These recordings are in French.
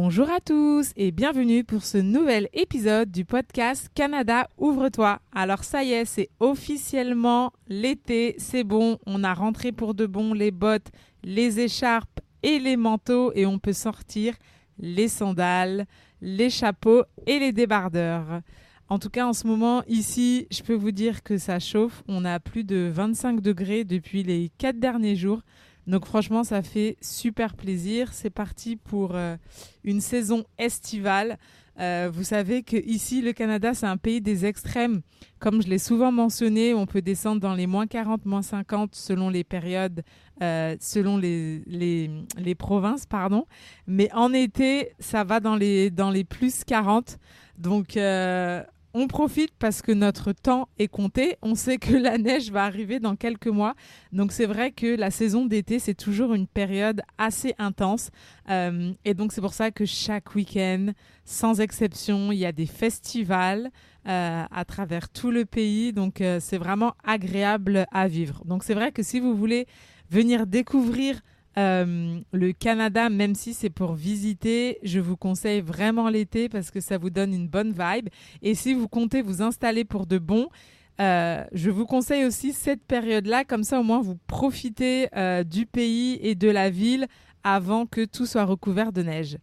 Bonjour à tous et bienvenue pour ce nouvel épisode du podcast Canada Ouvre-toi. Alors ça y est, c'est officiellement l'été, c'est bon, on a rentré pour de bon les bottes, les écharpes et les manteaux et on peut sortir les sandales, les chapeaux et les débardeurs. En tout cas, en ce moment, ici, je peux vous dire que ça chauffe. On a plus de 25 degrés depuis les quatre derniers jours. Donc franchement, ça fait super plaisir. C'est parti pour euh, une saison estivale. Euh, vous savez que ici, le Canada, c'est un pays des extrêmes. Comme je l'ai souvent mentionné, on peut descendre dans les moins 40, moins 50 selon les périodes, euh, selon les, provinces, pardon. Mais en été, ça va dans les, dans les plus 40. Donc, on profite parce que notre temps est compté. On sait que la neige va arriver dans quelques mois. Donc c'est vrai que la saison d'été, c'est toujours une période assez intense. Euh, et donc c'est pour ça que chaque week-end, sans exception, il y a des festivals euh, à travers tout le pays. Donc euh, c'est vraiment agréable à vivre. Donc c'est vrai que si vous voulez venir découvrir euh, le Canada, même si c'est pour visiter, je vous conseille vraiment l'été parce que ça vous donne une bonne vibe. Et si vous comptez vous installer pour de bon, euh, je vous conseille aussi cette période-là, comme ça au moins vous profitez euh, du pays et de la ville avant que tout soit recouvert de neige.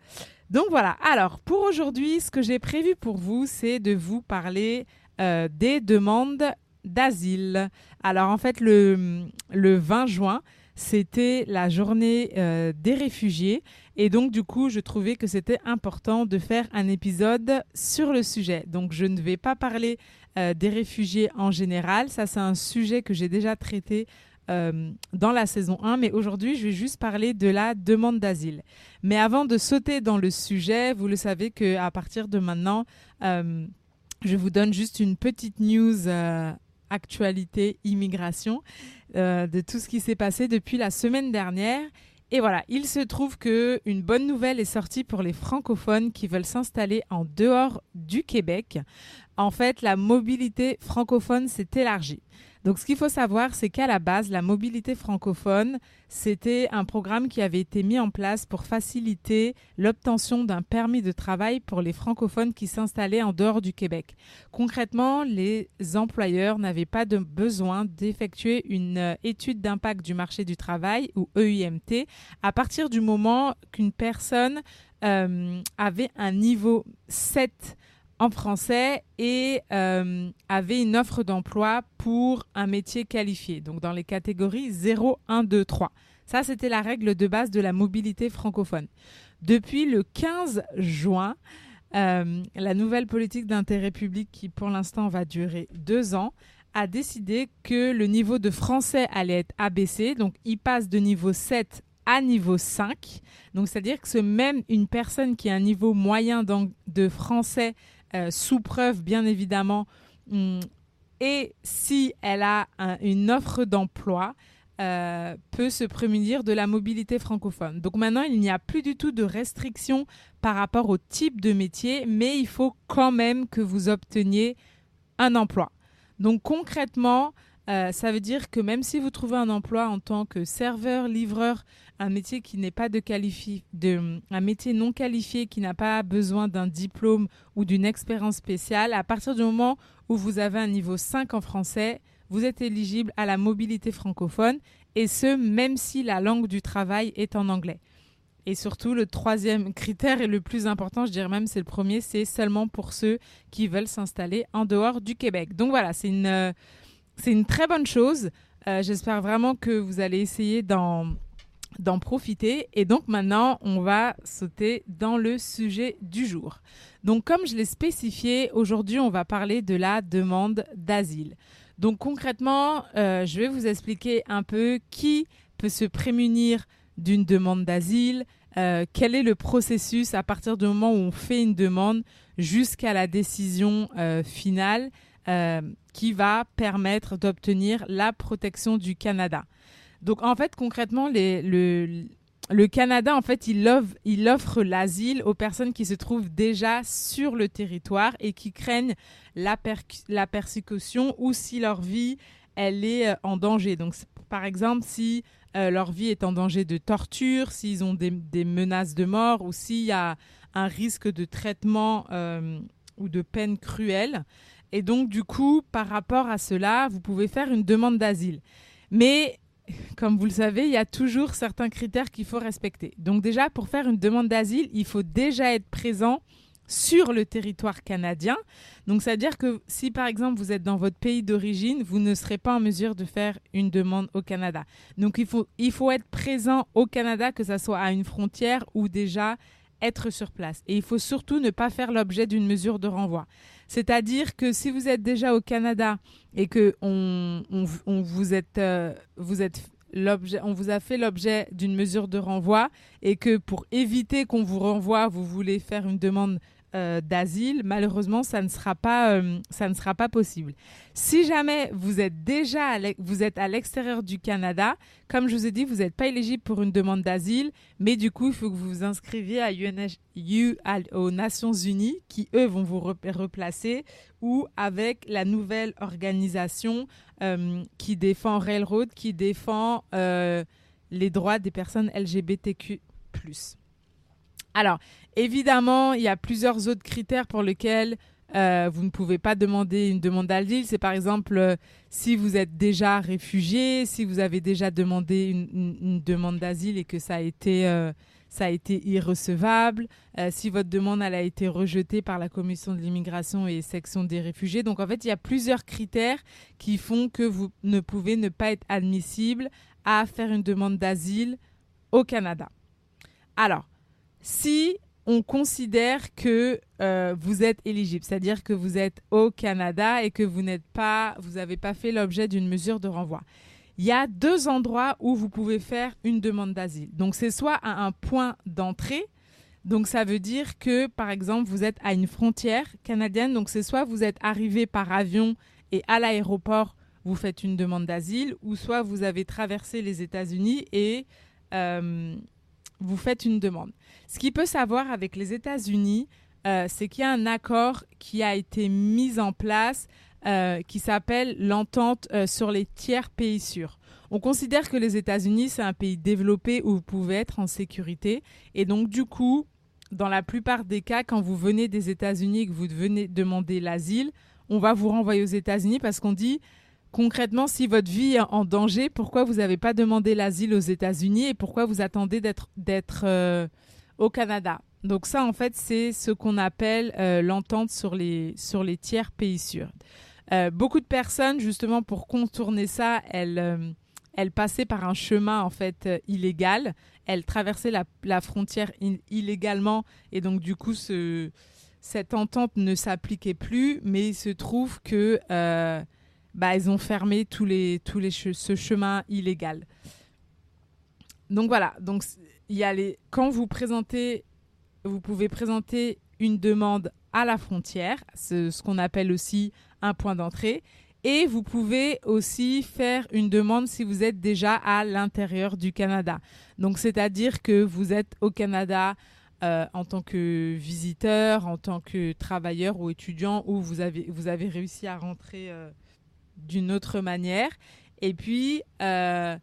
Donc voilà, alors pour aujourd'hui, ce que j'ai prévu pour vous, c'est de vous parler des demandes d'asile. Alors en fait, le, le 20 juin, c'était la journée euh, des réfugiés. Et donc, du coup, je trouvais que c'était important de faire un épisode sur le sujet. Donc, je ne vais pas parler euh, des réfugiés en général. Ça, c'est un sujet que j'ai déjà traité euh, dans la saison 1, mais aujourd'hui, je vais juste parler de la demande d'asile. Mais avant de sauter dans le sujet, vous le savez qu'à partir de maintenant, je vous donne juste une petite news actualité immigration euh, de tout ce qui s'est passé depuis la semaine dernière. Et voilà, il se trouve que une bonne nouvelle est sortie pour les francophones qui veulent s'installer en dehors du Québec. En fait, la mobilité francophone s'est élargie. Donc, ce qu'il faut savoir, c'est qu'à la base, la mobilité francophone, c'était un programme qui avait été mis en place pour faciliter l'obtention d'un permis de travail pour les francophones qui s'installaient en dehors du Québec. Concrètement, les employeurs n'avaient pas de besoin d'effectuer une euh, étude d'impact du marché du travail ou EIMT à partir du moment qu'une personne euh, avait un niveau 7 en français et euh, avait une offre d'emploi pour un métier qualifié, donc dans les catégories 0, 1, 2, 3. Ça, c'était la règle de base de la mobilité francophone. Depuis le 15 juin, euh, la nouvelle politique d'intérêt public, qui pour l'instant va durer deux ans, a décidé que le niveau de français allait être abaissé. Donc, il passe de niveau 7 à niveau 5. Donc, c'est-à-dire que même une personne qui a un niveau moyen de français euh, sous preuve, bien évidemment. Hum, et si elle a une offre d'emploi, euh, peut se prémunir de la mobilité francophone. Donc maintenant, il n'y a plus du tout de restrictions par rapport au type de métier, mais il faut quand même que vous obteniez un emploi. Donc concrètement, euh, ça veut dire que même si vous trouvez un emploi en tant que serveur, livreur, un métier qui n'est pas de qualifié, de, un métier non qualifié qui n'a pas besoin d'un diplôme ou d'une expérience spéciale, à partir du moment où vous avez un niveau 5 en français, vous êtes éligible à la mobilité francophone et ce, même si la langue du travail est en anglais. Et surtout, le troisième critère et le plus important, je dirais même c'est le premier, c'est seulement pour ceux qui veulent s'installer en dehors du Québec. Donc voilà, c'est une, c'est une très bonne chose. Euh, j'espère vraiment que vous allez essayer d'en profiter. Et donc maintenant, on va sauter dans le sujet du jour. Donc comme je l'ai spécifié, aujourd'hui, on va parler de la demande d'asile. Donc concrètement, euh, je vais vous expliquer un peu qui peut se prémunir d'une demande d'asile, euh, quel est le processus à partir du moment où on fait une demande jusqu'à la décision finale euh, qui va permettre d'obtenir la protection du Canada. Donc en fait concrètement le, Canada, en fait, il offre, il offre l'asile aux personnes qui se trouvent déjà sur le territoire et qui craignent la, persécution ou si leur vie, elle est en danger. Donc, par exemple, si euh, leur vie est en danger de torture, s'ils ont des, menaces de mort ou s'il y a un risque de traitement euh, ou de peine cruelle. Et donc, du coup, par rapport à cela, vous pouvez faire une demande d'asile. Mais, comme vous le savez, il y a toujours certains critères qu'il faut respecter. Donc déjà, pour faire une demande d'asile, il faut déjà être présent sur le territoire canadien. Donc, c'est-à-dire que si, par exemple, vous êtes dans votre pays d'origine, vous ne serez pas en mesure de faire une demande au Canada. Donc, il faut, il faut être présent au Canada, que ce soit à une frontière ou déjà être sur place. Et il faut surtout ne pas faire l'objet d'une mesure de renvoi. C'est-à-dire que si vous êtes déjà au Canada et que on, vous êtes, euh, vous êtes l'objet, on vous a fait l'objet d'une mesure de renvoi et que pour éviter qu'on vous renvoie, vous voulez faire une demande euh, d'asile, malheureusement, ça ne sera pas, euh, ça ne sera pas possible. Si jamais vous êtes déjà à l'extérieur du Canada, comme je vous ai dit, vous n'êtes pas éligible pour une demande d'asile, mais du coup, il faut que vous vous inscriviez à aux Nations Unies, qui eux vont vous replacer, ou avec la nouvelle organisation euh, qui défend Railroad, qui défend les droits des personnes LGBTQ+. Alors, évidemment, il y a plusieurs autres critères pour lesquels euh, vous ne pouvez pas demander une demande d'asile. C'est par exemple euh, si vous êtes déjà réfugié, si vous avez déjà demandé une, demande d'asile et que ça a été, euh, ça a été irrecevable, si votre demande elle a été rejetée par la Commission de l'immigration et section des réfugiés. Donc en fait, il y a plusieurs critères qui font que vous ne pouvez ne pas être admissible à faire une demande d'asile au Canada. Alors, si on considère que euh, vous êtes éligible, c'est-à-dire que vous êtes au Canada et que vous n'êtes pas, vous n'avez pas fait l'objet d'une mesure de renvoi. Il y a deux endroits où vous pouvez faire une demande d'asile. Donc c'est soit à un point d'entrée, donc ça veut dire que par exemple vous êtes à une frontière canadienne, donc c'est soit vous êtes arrivé par avion et à l'aéroport vous faites une demande d'asile, ou soit vous avez traversé les États-Unis et euh, vous faites une demande. Ce qu'il peut savoir avec les États-Unis, euh, c'est qu'il y a un accord qui a été mis en place euh, qui s'appelle l'entente euh, sur les tiers pays sûrs. On considère que les États-Unis, c'est un pays développé où vous pouvez être en sécurité. Et donc, du coup, dans la plupart des cas, quand vous venez des États-Unis et que vous venez demander l'asile, on va vous renvoyer aux États-Unis parce qu'on dit concrètement, si votre vie est en danger, pourquoi vous n'avez pas demandé l'asile aux États-Unis et pourquoi vous attendez d'être euh, au Canada? Donc ça, en fait, c'est ce qu'on appelle euh, l'entente sur les, tiers pays sûrs. Euh, beaucoup de personnes, justement, pour contourner ça, elles, passaient par un chemin, en fait, illégal. Elles traversaient la, frontière illégalement et donc, du coup, ce, cette entente ne s'appliquait plus, mais il se trouve que bah, ils ont fermé tous les, tous les ce chemin illégal. Donc voilà, donc y a les, quand vous présentez, vous pouvez présenter une demande à la frontière, ce, ce qu'on appelle aussi un point d'entrée, et vous pouvez aussi faire une demande si vous êtes déjà à l'intérieur du Canada. Donc c'est-à-dire que vous êtes au Canada euh, en tant que visiteur, en tant que travailleur ou étudiant, ou vous avez, vous avez réussi à rentrer euh, d'une autre manière. Et puis, euh,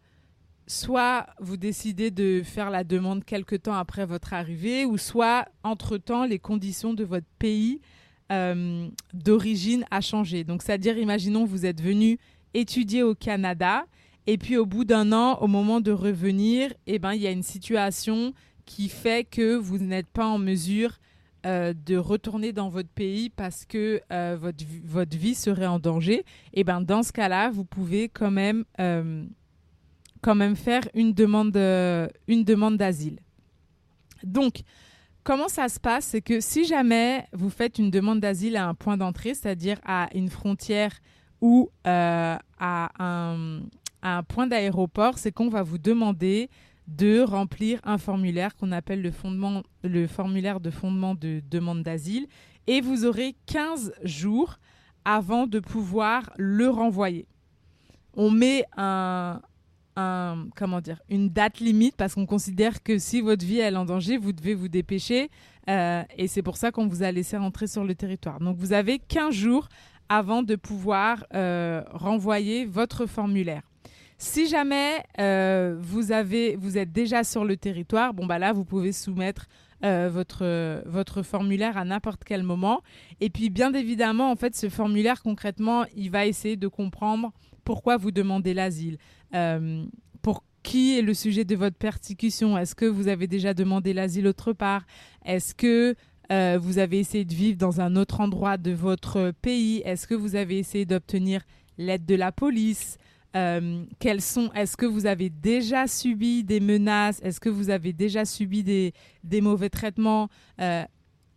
soit vous décidez de faire la demande quelque temps après votre arrivée, ou soit, entre-temps, les conditions de votre pays euh, d'origine a changé. Donc, c'est-à-dire, imaginons, vous êtes venu étudier au Canada, et puis au bout d'un an, au moment de revenir, eh ben, il y a une situation qui fait que vous n'êtes pas en mesure euh, de retourner dans votre pays parce que euh, votre, votre vie serait en danger, et eh ben dans ce cas-là, vous pouvez quand même, euh, quand même faire une demande, une demande d'asile. Donc, comment ça se passe C'est que si jamais vous faites une demande d'asile à un point d'entrée, c'est-à-dire à une frontière ou à un, à un point d'aéroport, c'est qu'on va vous demander de remplir un formulaire qu'on appelle le, formulaire de fondement de demande d'asile et vous aurez 15 jours avant de pouvoir le renvoyer. On met un, comment dire, une date limite parce qu'on considère que si votre vie est en danger, vous devez vous dépêcher euh, et c'est pour ça qu'on vous a laissé rentrer sur le territoire. Donc vous avez 15 jours avant de pouvoir euh, renvoyer votre formulaire. Si jamais euh, vous, avez, vous êtes déjà sur le territoire, bon bah là vous pouvez soumettre votre, votre formulaire à n'importe quel moment. Et puis bien évidemment, en fait, ce formulaire concrètement, il va essayer de comprendre pourquoi vous demandez l'asile. pour qui est le sujet de votre persécution? Est-ce que vous avez déjà demandé l'asile autre part? Est-ce que euh, vous avez essayé de vivre dans un autre endroit de votre pays? Est-ce que vous avez essayé d'obtenir l'aide de la police? Euh, sont Est-ce que vous avez déjà subi des menaces? Est-ce que vous avez déjà subi des, mauvais traitements? Euh,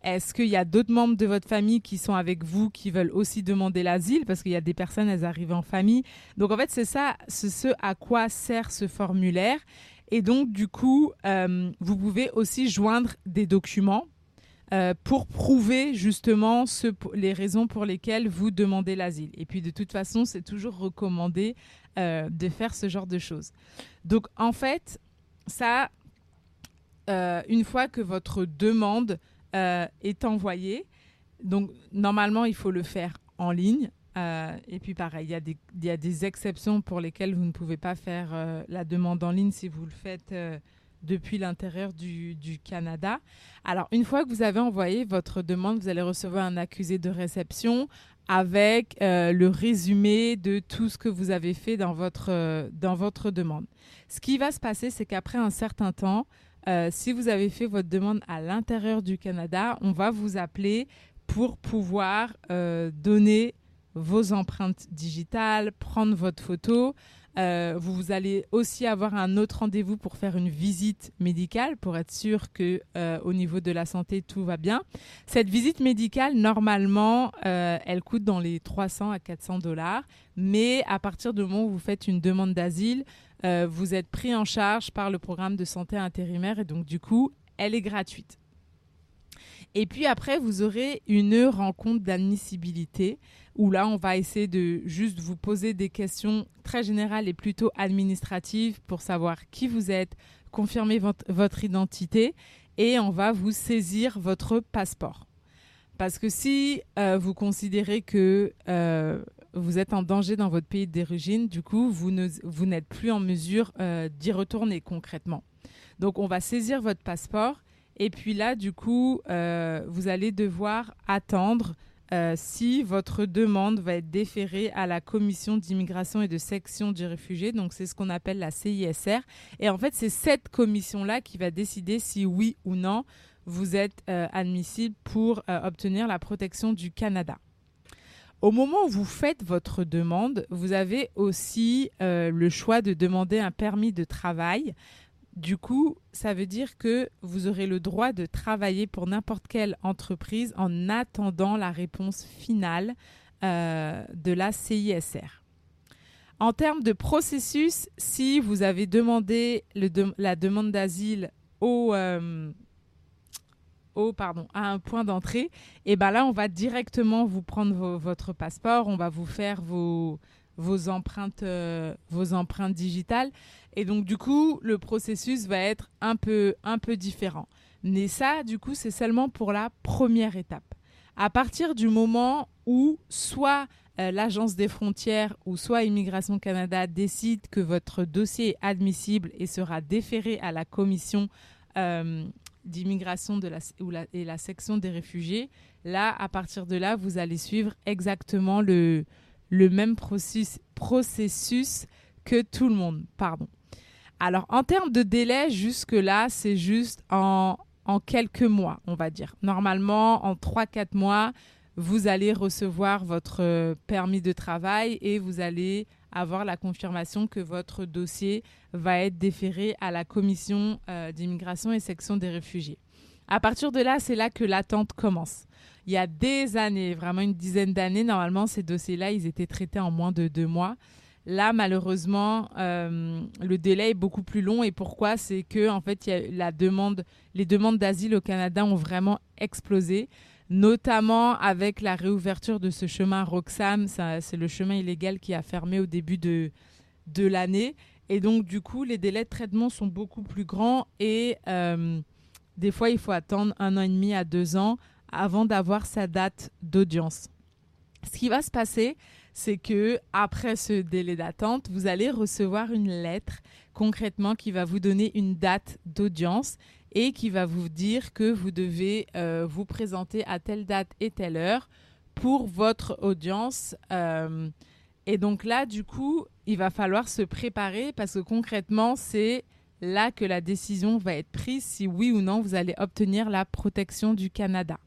est-ce qu'il y a d'autres membres de votre famille qui sont avec vous qui veulent aussi demander l'asile? Parce qu'il y a des personnes, elles arrivent en famille. Donc en fait, c'est ça, c'est ce à quoi sert ce formulaire. Et donc du coup, euh, vous pouvez aussi joindre des documents euh, pour prouver justement les raisons pour lesquelles vous demandez l'asile. Et puis de toute façon, c'est toujours recommandé euh, de faire ce genre de choses. Donc en fait, ça, une fois que votre demande euh, est envoyé. Donc, normalement, il faut le faire en ligne. Euh, et puis, pareil, il y, a des, exceptions pour lesquelles vous ne pouvez pas faire euh, la demande en ligne si vous le faites depuis l'intérieur du, Canada. Alors, une fois que vous avez envoyé votre demande, vous allez recevoir un accusé de réception avec le résumé de tout ce que vous avez fait dans votre, dans votre demande. Ce qui va se passer, c'est qu'après un certain temps, euh, si vous avez fait votre demande à l'intérieur du Canada, on va vous appeler pour pouvoir euh, donner vos empreintes digitales, prendre votre photo. Euh, vous allez aussi avoir un autre rendez-vous pour faire une visite médicale pour être sûr que au niveau de la santé tout va bien. Cette visite médicale normalement elle coûte dans les 300 à 400 dollars, mais à partir du moment où vous faites une demande d'asile, euh, vous êtes pris en charge par le programme de santé intérimaire et donc du coup, elle est gratuite. Et puis après, vous aurez une rencontre d'admissibilité où là, on va essayer de juste vous poser des questions très générales et plutôt administratives pour savoir qui vous êtes, confirmer votre, identité et on va vous saisir votre passeport. Parce que si euh, vous considérez que euh, vous êtes en danger dans votre pays d'origine, du coup, vous, n'êtes plus en mesure euh, d'y retourner concrètement. Donc, on va saisir votre passeport et puis là, du coup, euh, vous allez devoir attendre euh, si votre demande va être déférée à la commission d'immigration et de section du réfugié. Donc, c'est ce qu'on appelle la CISR. Et en fait, c'est cette commission-là qui va décider si oui ou non vous êtes admissible pour obtenir la protection du Canada. Au moment où vous faites votre demande, vous avez aussi euh, le choix de demander un permis de travail. Du coup, ça veut dire que vous aurez le droit de travailler pour n'importe quelle entreprise en attendant la réponse finale euh, de la CISR. En termes de processus, si vous avez demandé la demande d'asile euh, à un point d'entrée, et ben là, on va directement vous prendre votre passeport, on va vous faire vos, vos empreintes, euh, vos empreintes digitales. Et donc, du coup, le processus va être un peu, un peu différent. Mais ça, du coup, c'est seulement pour la première étape. À partir du moment où soit euh, l'Agence des frontières ou soit Immigration Canada décide que votre dossier est admissible et sera déféré à la commission euh, d'immigration de la, et la section des réfugiés, là, à partir de là, vous allez suivre exactement le, le même processus, que tout le monde. Pardon. Alors, en termes de délai, jusque-là, c'est juste en, en, quelques mois, on va dire. Normalement, en 3-4 mois, vous allez recevoir votre permis de travail et vous allez avoir la confirmation que votre dossier va être déféré à la commission euh, d'immigration et section des réfugiés. À partir de là, c'est là que l'attente commence. Il y a des années, vraiment une dizaine d'années, normalement, ces dossiers-là, ils étaient traités en moins de deux mois. Là, malheureusement, le délai est beaucoup plus long. Et pourquoi? C'est que en fait, y a la demande, les demandes d'asile au Canada ont vraiment explosé notamment avec la réouverture de ce chemin Roxham. C'est le chemin illégal qui a fermé au début de, de l'année. Et donc, du coup, les délais de traitement sont beaucoup plus grands et euh, des fois, il faut attendre un an et demi à deux ans avant d'avoir sa date d'audience. Ce qui va se passer, c'est que après ce délai d'attente, vous allez recevoir une lettre concrètement qui va vous donner une date d'audience et qui va vous dire que vous devez euh, vous présenter à telle date et telle heure pour votre audience. Euh, et donc là, du coup, il va falloir se préparer parce que concrètement, c'est là que la décision va être prise si oui ou non vous allez obtenir la protection du Canada.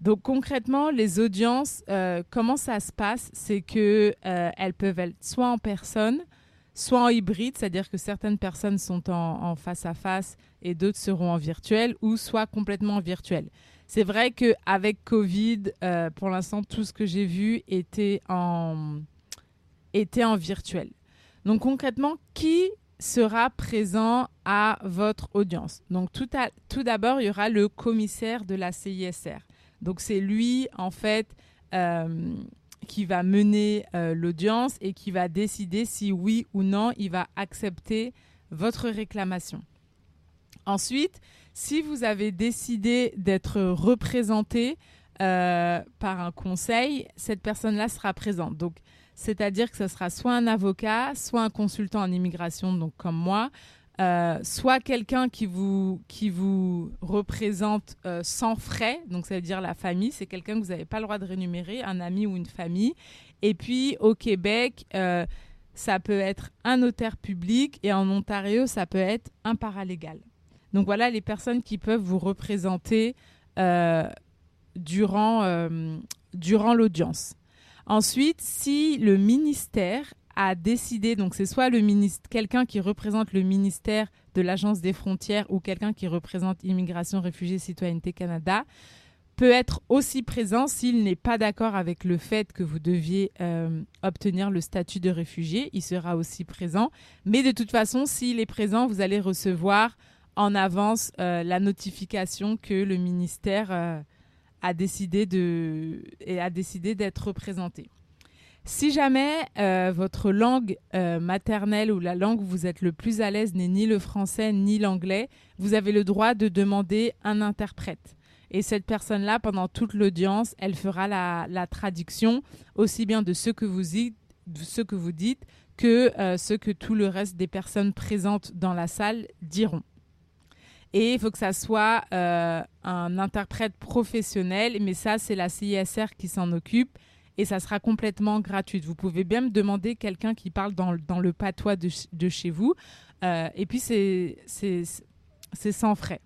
Donc concrètement, les audiences, euh, comment ça se passe? C'est que elles peuvent être soit en personne, soit en hybride, c'est-à-dire que certaines personnes sont en, face à face et d'autres seront en virtuel, ou soit complètement en virtuel. C'est vrai qu'avec Covid, euh, pour l'instant, tout ce que j'ai vu était en, était en virtuel. Donc concrètement, qui sera présent à votre audience Donc tout, tout d'abord, il y aura le commissaire de la CISR. Donc c'est lui, en fait, euh, qui va mener euh, l'audience et qui va décider si oui ou non il va accepter votre réclamation. Ensuite, si vous avez décidé d'être représenté euh, par un conseil, cette personne-là sera présente. Donc, c'est-à-dire que ce sera soit un avocat, soit un consultant en immigration, donc comme moi, euh, soit quelqu'un qui vous, qui vous représente euh, sans frais, donc ça veut dire la famille, c'est quelqu'un que vous n'avez pas le droit de rémunérer, un ami ou une famille. Et puis au Québec, euh, ça peut être un notaire public et en Ontario, ça peut être un paralégal. Donc voilà les personnes qui peuvent vous représenter durant, durant l'audience. Ensuite, si le ministère a décidé, donc c'est soit quelqu'un qui représente le ministère de l'Agence des frontières ou quelqu'un qui représente Immigration, Réfugiés, Citoyenneté Canada, peut être aussi présent s'il n'est pas d'accord avec le fait que vous deviez euh, obtenir le statut de réfugié. Il sera aussi présent. Mais de toute façon, s'il est présent, vous allez recevoir en avance euh, la notification que le ministère euh, a décidé de et a décidé d'être représenté. Si jamais euh, votre langue euh, maternelle ou la langue où vous êtes le plus à l'aise n'est ni le français ni l'anglais, vous avez le droit de demander un interprète. Et cette personne-là, pendant toute l'audience, elle fera la, traduction aussi bien de ce que vous dites, que euh, ce que tout le reste des personnes présentes dans la salle diront. Et il faut que ça soit un interprète professionnel, mais ça, c'est la CISR qui s'en occupe et ça sera complètement gratuit. Vous pouvez bien me demander quelqu'un qui parle dans, le patois de, chez vous. Euh, et puis, c'est sans frais.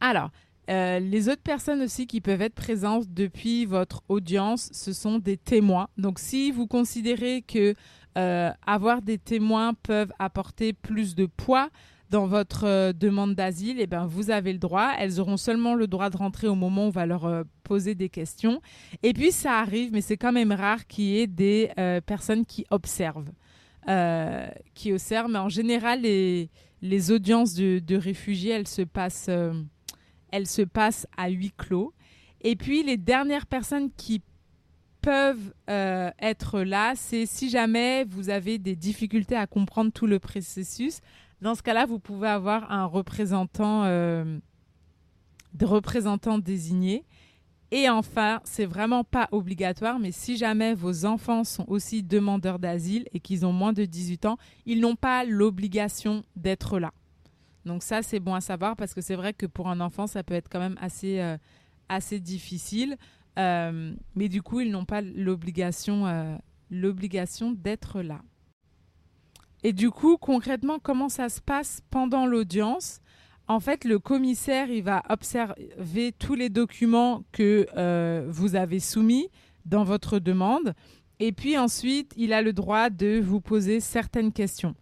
Alors, euh, les autres personnes aussi qui peuvent être présentes depuis votre audience, ce sont des témoins. Donc, si vous considérez que euh, avoir des témoins peuvent apporter plus de poids dans votre euh, demande d'asile, eh ben, vous avez le droit. Elles auront seulement le droit de rentrer au moment où on va leur euh, poser des questions. Et puis, ça arrive, mais c'est quand même rare qu'il y ait des euh, personnes qui observent. qui observent. Mais en général, les, audiences de, de, réfugiés, elles se, passent, elles se passent à huis clos. Et puis, les dernières personnes qui peuvent être là, c'est si jamais vous avez des difficultés à comprendre tout le processus, dans ce cas-là, vous pouvez avoir un représentant, euh, désigné. Et enfin, c'est vraiment pas obligatoire, mais si jamais vos enfants sont aussi demandeurs d'asile et qu'ils ont moins de 18 ans, ils n'ont pas l'obligation d'être là. Donc ça, c'est bon à savoir parce que c'est vrai que pour un enfant, ça peut être quand même assez, euh, assez difficile. Euh, mais du coup, ils n'ont pas l'obligation euh, l'obligation d'être là. Et du coup, concrètement, comment ça se passe pendant l'audience? En fait, le commissaire, il va observer tous les documents que euh, vous avez soumis dans votre demande. Et puis ensuite, il a le droit de vous poser certaines questions.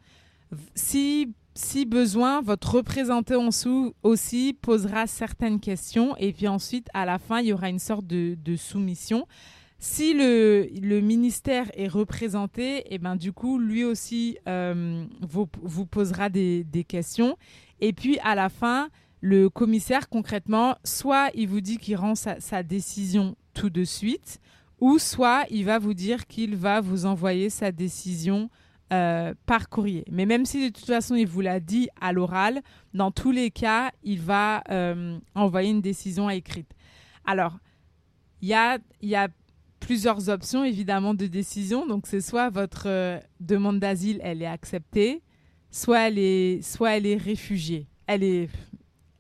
Si, si besoin, votre représentant en dessous aussi posera certaines questions. Et puis ensuite, à la fin, il y aura une sorte de, de soumission. Si le, ministère est représenté, et eh ben du coup, lui aussi euh, vous, posera des, questions. Et puis à la fin, le commissaire, concrètement, soit il vous dit qu'il rend sa, décision tout de suite, ou soit il va vous dire qu'il va vous envoyer sa décision euh, par courrier. Mais même si de toute façon il vous l'a dit à l'oral, dans tous les cas, il va euh, envoyer une décision écrite. Alors, il y a plusieurs options évidemment de décision. Donc c'est soit votre euh, demande d'asile elle est acceptée, soit elle est soit elle est réfugiée. Elle est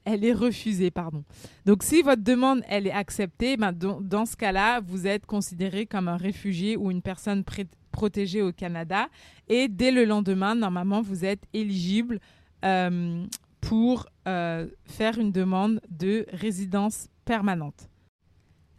elle est refusée pardon. Donc si votre demande elle est acceptée, ben, dans, ce cas-là, vous êtes considéré comme un réfugié ou une personne protégée au Canada et dès le lendemain, normalement, vous êtes éligible euh, pour euh, faire une demande de résidence permanente.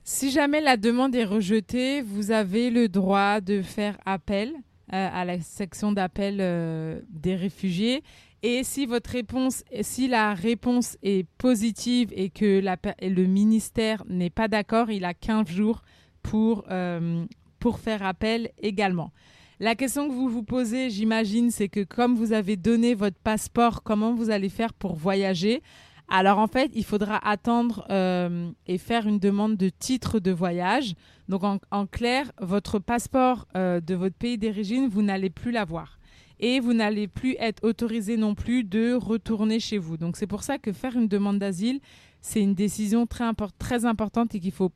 Si jamais la demande est rejetée, vous avez le droit de faire appel euh, à la section d'appel euh, des réfugiés. Et si votre réponse, si la réponse est positive et que le ministère n'est pas d'accord, il a 15 jours pour, euh, pour faire appel également. La question que vous vous posez, j'imagine, c'est que comme vous avez donné votre passeport, comment vous allez faire pour voyager? Alors en fait, il faudra attendre euh, et faire une demande de titre de voyage. Donc en, clair, votre passeport euh, de votre pays d'origine, vous n'allez plus l'avoir. Et vous n'allez plus être autorisé non plus de retourner chez vous. Donc c'est pour ça que faire une demande d'asile, c'est une décision très, très importante et qu'il faut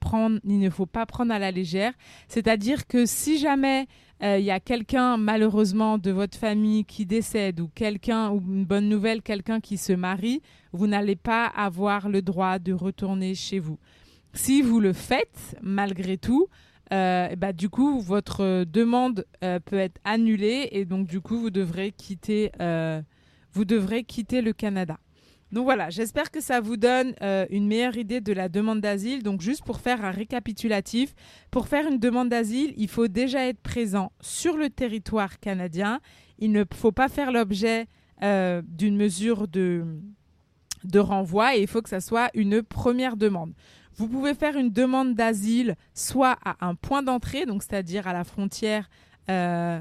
prendre, il ne faut pas prendre à la légère. C'est-à-dire que si jamais euh, il y a quelqu'un malheureusement de votre famille qui décède ou quelqu'un une bonne nouvelle, quelqu'un qui se marie, vous n'allez pas avoir le droit de retourner chez vous. Si vous le faites malgré tout, euh, bah, du coup votre demande euh, peut être annulée et donc du coup vous devrez quitter le Canada. Donc voilà, j'espère que ça vous donne euh, une meilleure idée de la demande d'asile. Donc juste pour faire un récapitulatif, pour faire une demande d'asile, il faut déjà être présent sur le territoire canadien. Il ne faut pas faire l'objet euh, d'une mesure de, de renvoi et il faut que ça soit une première demande. Vous pouvez faire une demande d'asile soit à un point d'entrée, donc c'est-à-dire à la frontière euh,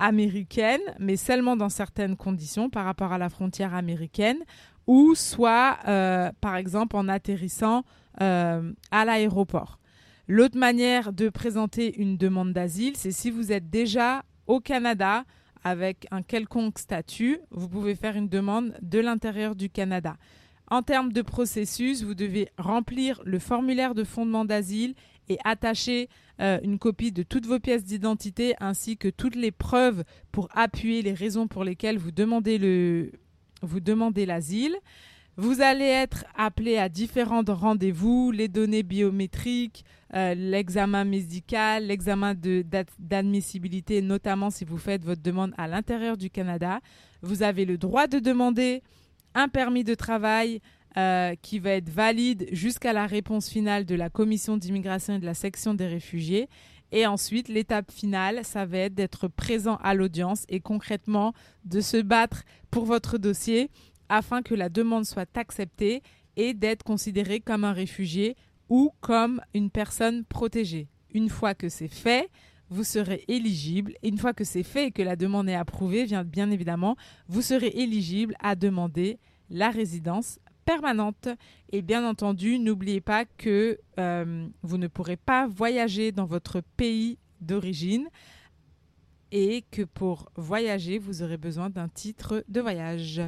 américaine, mais seulement dans certaines conditions par rapport à la frontière américaine, ou soit, euh, par exemple, en atterrissant euh, à l'aéroport. L'autre manière de présenter une demande d'asile, c'est si vous êtes déjà au Canada avec un quelconque statut, vous pouvez faire une demande de l'intérieur du Canada. En termes de processus, vous devez remplir le formulaire de fondement d'asile et attacher euh, une copie de toutes vos pièces d'identité ainsi que toutes les preuves pour appuyer les raisons pour lesquelles vous demandez le, vous demandez l'asile. Vous allez être appelé à différents rendez-vous, les données biométriques, euh, l'examen médical, l'examen d'admissibilité, notamment si vous faites votre demande à l'intérieur du Canada. Vous avez le droit de demander un permis de travail euh, qui va être valide jusqu'à la réponse finale de la commission d'immigration et de la section des réfugiés. Et ensuite, l'étape finale, ça va être d'être présent à l'audience et concrètement de se battre pour votre dossier afin que la demande soit acceptée et d'être considéré comme un réfugié ou comme une personne protégée. Une fois que c'est fait, vous serez éligible. Et une fois que c'est fait et que la demande est approuvée, bien, bien évidemment, vous serez éligible à demander la résidence permanente. Et bien entendu, n'oubliez pas que euh, vous ne pourrez pas voyager dans votre pays d'origine et que pour voyager, vous aurez besoin d'un titre de voyage.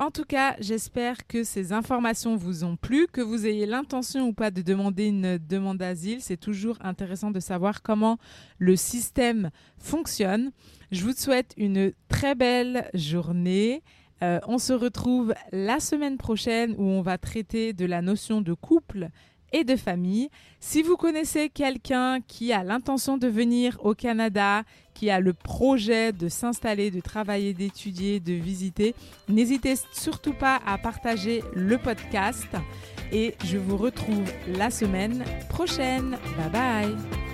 En tout cas, j'espère que ces informations vous ont plu, que vous ayez l'intention ou pas de demander une demande d'asile. C'est toujours intéressant de savoir comment le système fonctionne. Je vous souhaite une très belle journée euh, on se retrouve la semaine prochaine où on va traiter de la notion de couple et de famille. Si vous connaissez quelqu'un qui a l'intention de venir au Canada, qui a le projet de s'installer, de travailler, d'étudier, de visiter, n'hésitez surtout pas à partager le podcast et je vous retrouve la semaine prochaine. Bye bye